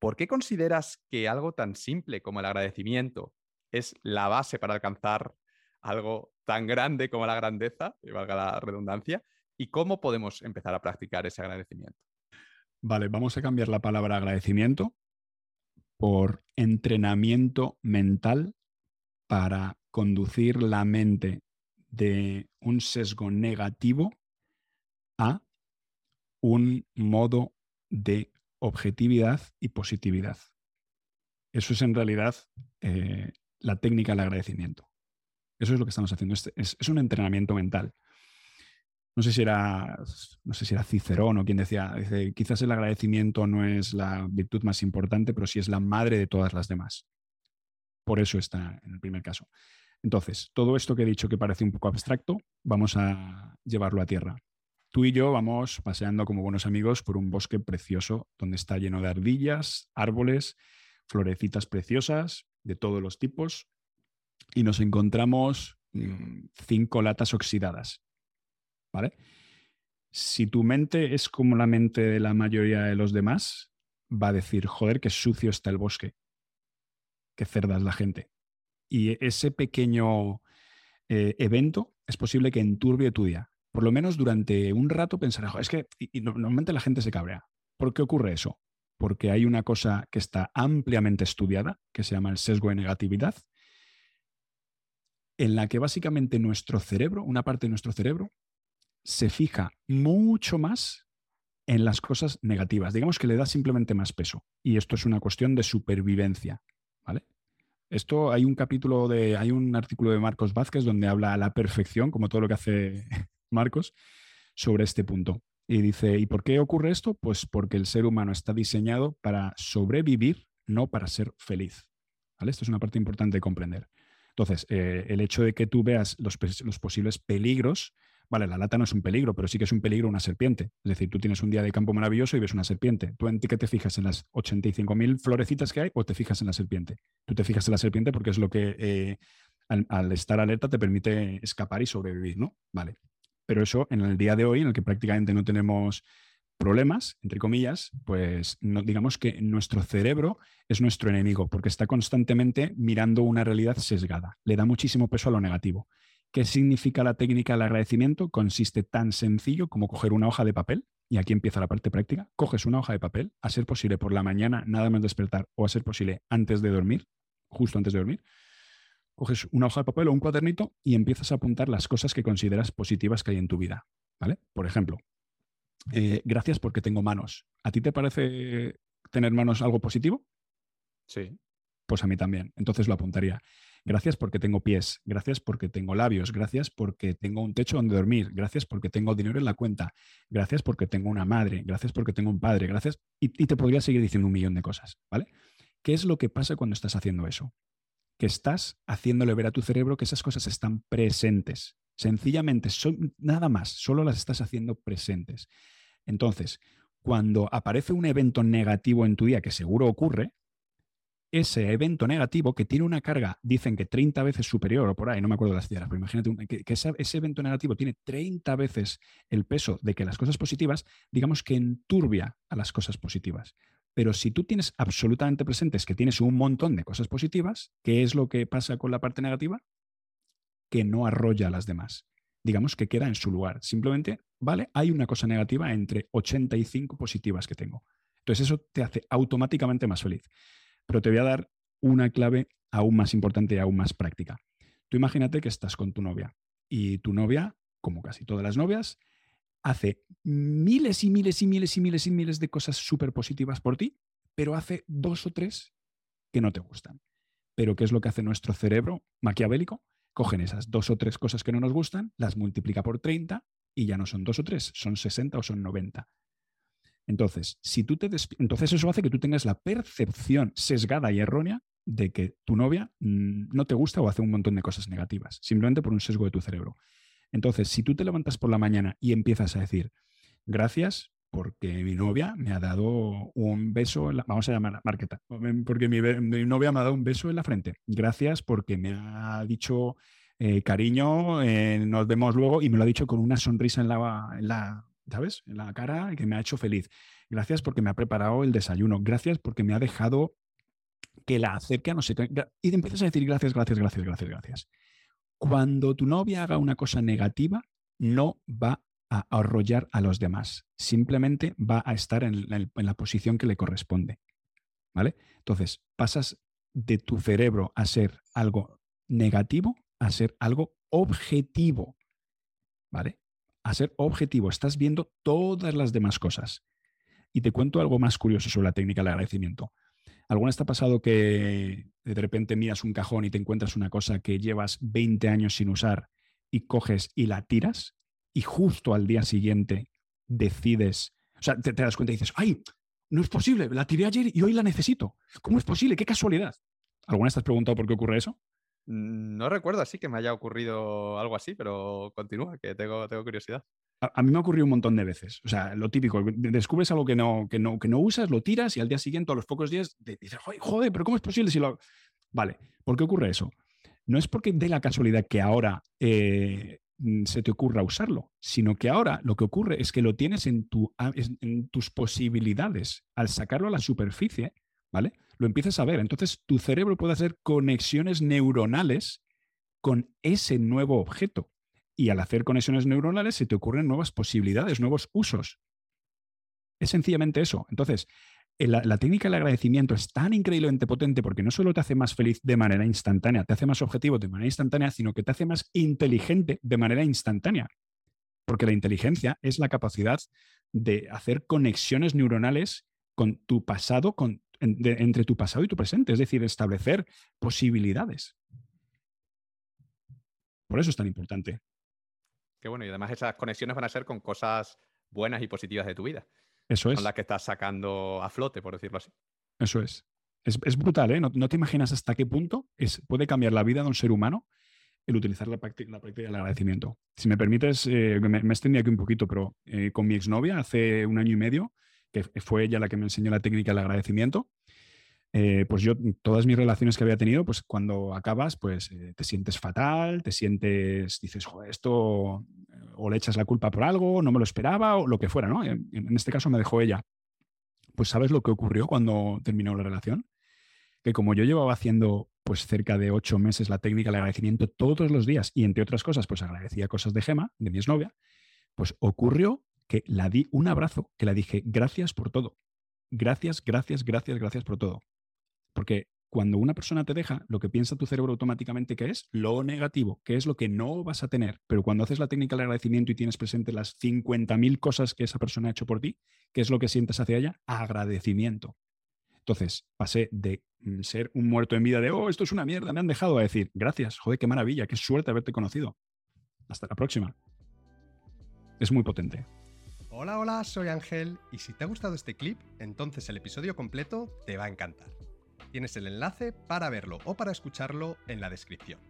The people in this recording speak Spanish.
¿por qué consideras que algo tan simple como el agradecimiento es la base para alcanzar algo tan grande como la grandeza, y valga la redundancia? ¿Y cómo podemos empezar a practicar ese agradecimiento? Vale, vamos a cambiar la palabra agradecimiento por entrenamiento mental para conducir la mente de un sesgo negativo a un modo de objetividad y positividad. Eso es en realidad eh, la técnica del agradecimiento. Eso es lo que estamos haciendo. Es, un entrenamiento mental. No sé si era, no sé si era Cicerón o quien decía, quizás el agradecimiento no es la virtud más importante, pero sí es la madre de todas las demás. Por eso está en el primer caso. Entonces, todo esto que he dicho que parece un poco abstracto, vamos a llevarlo a tierra. Tú y yo vamos paseando como buenos amigos por un bosque precioso donde está lleno de ardillas, árboles, florecitas preciosas de todos los tipos y nos encontramos mm, cinco latas oxidadas. ¿Vale? Si tu mente es como la mente de la mayoría de los demás, va a decir, joder, qué sucio está el bosque, qué cerda es la gente. Y ese pequeño eh, evento es posible que enturbie tu día. Por lo menos durante un rato pensarás, es que y, normalmente la gente se cabrea. ¿Por qué ocurre eso? Porque hay una cosa que está ampliamente estudiada, que se llama el sesgo de negatividad, en la que básicamente nuestro cerebro, una parte de nuestro cerebro, se fija mucho más en las cosas negativas. Digamos que le da simplemente más peso. Y esto es una cuestión de supervivencia. ¿vale? Esto hay un capítulo de, hay un artículo de Marcos Vázquez donde habla a la perfección, como todo lo que hace Marcos, sobre este punto. Y dice, ¿y por qué ocurre esto? Pues porque el ser humano está diseñado para sobrevivir, no para ser feliz. ¿Vale? Esto es una parte importante de comprender. Entonces, eh, el hecho de que tú veas los, posibles peligros, vale, la lata no es un peligro, pero sí que es un peligro una serpiente. Es decir, tú tienes un día de campo maravilloso y ves una serpiente. ¿Tú en qué te fijas? ¿En las 85.000 florecitas que hay o te fijas en la serpiente? Tú te fijas en la serpiente porque es lo que eh, al, al, estar alerta te permite escapar y sobrevivir, ¿no? Vale. Pero eso en el día de hoy, en el que prácticamente no tenemos problemas, entre comillas, pues no, digamos que nuestro cerebro es nuestro enemigo porque está constantemente mirando una realidad sesgada. Le da muchísimo peso a lo negativo. ¿Qué significa la técnica del agradecimiento? Consiste tan sencillo como coger una hoja de papel, y aquí empieza la parte práctica, coges una hoja de papel, a ser posible por la mañana, nada más despertar, o a ser posible antes de dormir, justo antes de dormir, coges una hoja de papel o un cuadernito y empiezas a apuntar las cosas que consideras positivas que hay en tu vida. ¿vale? Por ejemplo, eh, gracias porque tengo manos. ¿A ti te parece tener manos algo positivo? Sí. Pues a mí también. Entonces lo apuntaría. Gracias porque tengo pies, gracias porque tengo labios, gracias porque tengo un techo donde dormir, gracias porque tengo dinero en la cuenta, gracias porque tengo una madre, gracias porque tengo un padre, gracias. Y, y te podría seguir diciendo un millón de cosas, ¿vale? ¿Qué es lo que pasa cuando estás haciendo eso? Que estás haciéndole ver a tu cerebro que esas cosas están presentes. Sencillamente, son, nada más, solo las estás haciendo presentes. Entonces, cuando aparece un evento negativo en tu día, que seguro ocurre, ese evento negativo que tiene una carga, dicen que 30 veces superior o por ahí, no me acuerdo las cifras, pero imagínate que, ese, ese, evento negativo tiene 30 veces el peso de que las cosas positivas, digamos que enturbia a las cosas positivas. Pero si tú tienes absolutamente presentes que tienes un montón de cosas positivas, ¿qué es lo que pasa con la parte negativa? que no arrolla a las demás. Digamos que queda en su lugar. Simplemente, vale, hay una cosa negativa entre 85 positivas que tengo. Entonces eso te hace automáticamente más feliz. Pero te voy a dar una clave aún más importante y aún más práctica. Tú imagínate que estás con tu novia y tu novia, como casi todas las novias, hace miles y miles y miles y miles y miles de cosas súper positivas por ti, pero hace dos o tres que no te gustan. Pero ¿qué es lo que hace nuestro cerebro maquiavélico? cogen esas dos o tres cosas que no nos gustan, las multiplica por 30 y ya no son dos o tres, son 60 o son 90. Entonces, si tú te Entonces eso hace que tú tengas la percepción sesgada y errónea de que tu novia mm, no te gusta o hace un montón de cosas negativas, simplemente por un sesgo de tu cerebro. Entonces, si tú te levantas por la mañana y empiezas a decir, gracias porque mi novia me ha dado un beso, en la, vamos a llamar Marqueta, porque mi, novia me ha dado un beso en la frente. Gracias porque me ha dicho eh, cariño, eh, nos vemos luego y me lo ha dicho con una sonrisa en la, ¿sabes? En la cara que me ha hecho feliz. Gracias porque me ha preparado el desayuno. Gracias porque me ha dejado que la acerque a no sé qué. Y empiezas a decir gracias, gracias, gracias, gracias, gracias. Cuando tu novia haga una cosa negativa, no va a arrollar a los demás. Simplemente va a estar en la, posición que le corresponde. ¿Vale? Entonces, pasas de tu cerebro a ser algo negativo a ser algo objetivo. ¿Vale? A ser objetivo. Estás viendo todas las demás cosas. Y te cuento algo más curioso sobre la técnica del agradecimiento. ¿Alguna vez te ha pasado que de repente miras un cajón y te encuentras una cosa que llevas 20 años sin usar y coges y la tiras y justo al día siguiente decides, o sea, te, das cuenta y dices, ay, no es posible, la tiré ayer y hoy la necesito. ¿Cómo es posible? ¿Qué casualidad? ¿Alguna vez te has preguntado por qué ocurre eso? Mm, no recuerdo así que me haya ocurrido algo así, pero continúa, que tengo, tengo curiosidad. A, mí me ha ocurrido un montón de veces. O sea, lo típico, descubres algo que no, que no, que no usas, lo tiras y al día siguiente, a los pocos días, dices, joder, pero ¿cómo es posible si lo... Vale, ¿por qué ocurre eso? No es porque de la casualidad que ahora eh, mm, se te ocurra usarlo, sino que ahora lo que ocurre es que lo tienes en, tu, en tus posibilidades. Al sacarlo a la superficie, ¿vale? Lo empiezas a ver. Entonces tu cerebro puede hacer conexiones neuronales con ese nuevo objeto y al hacer conexiones neuronales se te ocurren nuevas posibilidades, nuevos usos. Es sencillamente eso. Entonces, la, la, técnica del agradecimiento es tan increíblemente potente porque no solo te hace más feliz de manera instantánea, te hace más objetivo de manera instantánea, sino que te hace más inteligente de manera instantánea. Porque la inteligencia es la capacidad de hacer conexiones neuronales con tu pasado, con, entre tu pasado y tu presente, es decir, establecer posibilidades. Por eso es tan importante. Qué bueno, y además esas conexiones van a ser con cosas buenas y positivas de tu vida. Eso es. Son las que estás sacando a flote, por decirlo así. Eso es. Es, brutal, ¿eh? No, te imaginas hasta qué punto es, puede cambiar la vida de un ser humano el utilizar la práctica, la práctica del agradecimiento. Si me permites, eh, me, me extendí aquí un poquito, pero eh, con mi exnovia hace un año y medio, que fue ella la que me enseñó la técnica del agradecimiento, eh, pues yo, todas mis relaciones que había tenido, pues cuando acabas, pues eh, te sientes fatal, te sientes, dices, esto, o le echas la culpa por algo, no me lo esperaba, o lo que fuera, ¿no? En, en este caso me dejó ella. Pues ¿sabes lo que ocurrió cuando terminó la relación? Que como yo llevaba haciendo pues cerca de ocho meses la técnica del agradecimiento todos los días y entre otras cosas pues agradecía cosas de Gema, de mi exnovia, pues ocurrió que la di un abrazo, que la dije gracias por todo. Gracias, gracias, gracias, gracias por todo. Porque cuando una persona te deja, lo que piensa tu cerebro automáticamente que es lo negativo, que es lo que no vas a tener. Pero cuando haces la técnica del agradecimiento y tienes presente las 50.000 cosas que esa persona ha hecho por ti, ¿qué es lo que sientes hacia ella? Agradecimiento. Entonces, pasé de mm, ser un muerto en vida de, oh, esto es una mierda, me han dejado a decir, gracias, joder, qué maravilla, qué suerte haberte conocido. Hasta la próxima. Es muy potente. Hola, hola, soy Ángel y si te ha gustado este clip, entonces el episodio completo te va a encantar. Tienes el enlace para verlo o para escucharlo en la descripción.